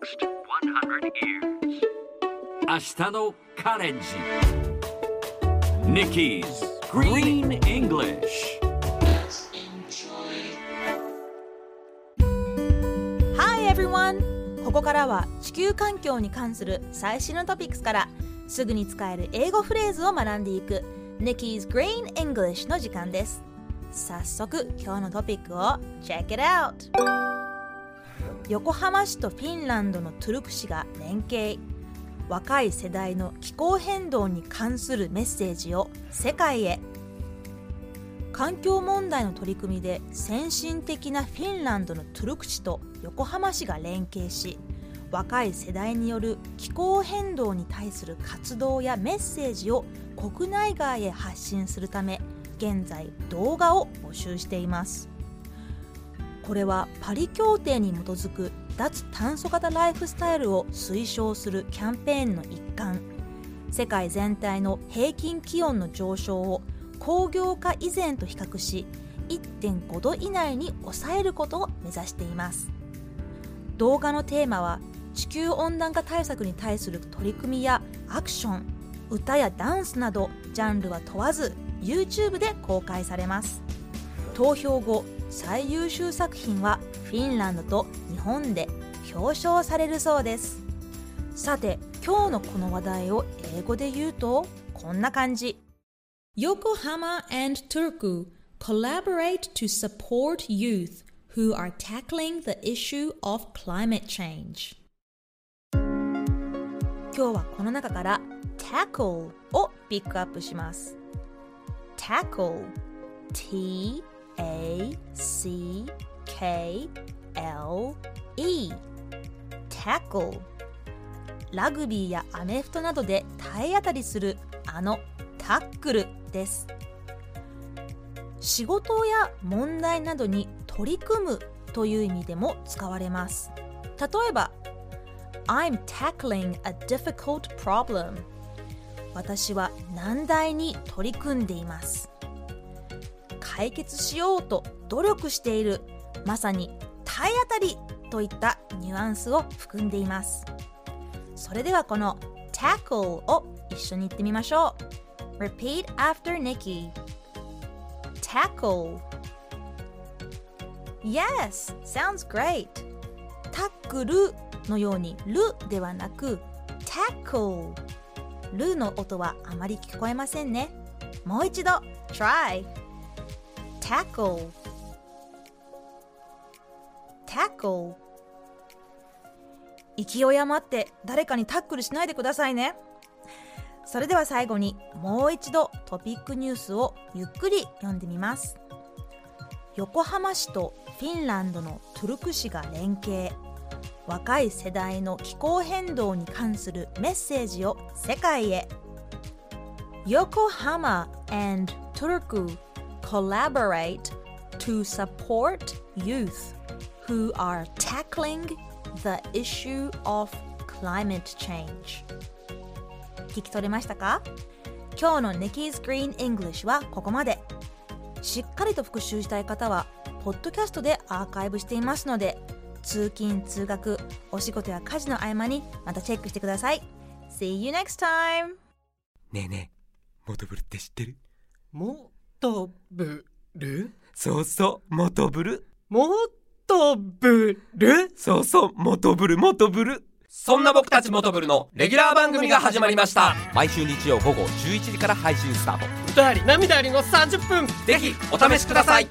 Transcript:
next 100 years. 明日のカレンジ Nikki's Green English Hi everyone! ここからは地球環境に関する最新のトピックスからすぐに使える英語フレーズを学んでいく Nikki's Green English の時間です早速今日のトピックを Check it out! 横浜市とフィンランドのトゥルク市が連携。若い世代の気候変動に関するメッセージを世界へ。環境問題の取り組みで先進的なフィンランドのトゥルク市と横浜市が連携し若い世代による気候変動に対する活動やメッセージを国内外へ発信するため現在動画を募集しています。これはパリ協定に基づく脱炭素型ライフスタイルを推奨するキャンペーンの一環。世界全体の平均気温の上昇を工業化以前と比較し1.5度以内に抑えることを目指しています。動画のテーマは地球温暖化対策に対する取り組みやアクション。歌やダンスなどジャンルは問わず YouTube で公開されます。投票後最優秀作品はフィンランドと日本で表彰されるそうですさて今日のこの話題を英語で言うとこんな感じ Yokohama and Turku collaborate to support youth who are tackling the issue of climate change 今日はこの中から tackle をピックアップします tackle T A C K L E tackle ラグビーやアメフトなどで体当たりするあのタックルです。仕事や問題などに取り組むという意味でも使われます。例えば I'm tackling a difficult problem 私は難題に取り組んでいます。解決しようと努力している。まさに体当たりといったニュアンスを含んでいます。それではこの tackle を一緒に言ってみましょう。Repeat after Nikki. Tackle. Yes, sounds great. タックルのようにルではなく tackle. ルの音はあまり聞こえませんね。もう一度 try. Tackle. Tackle. 勢い余って誰かにタックルしないでくださいね。それでは最後にもう一度トピックニュースをゆっくり読んでみます。横浜市とフィンランドのトゥルク市が連携。若い世代の気候変動に関するメッセージを世界へ。Yokohama and Turku collaborate to support youth who are tackling the issue of climate change 聞き取れましたか今日の Nikki's Green English はここまでしっかりと復習したい方はポッドキャストでアーカイブしていますので通勤通学お仕事や家事の合間にまたチェックしてください See you next time! ねえねえモトブルって知ってるもとぶるそうそうモトブル。もとぶるそうそうモトブルモトブル。そんな僕たちモトブルのレギュラー番組が始まりました。毎週日曜午後11時から配信スタート。歌あり涙ありの30分。ぜひお試しください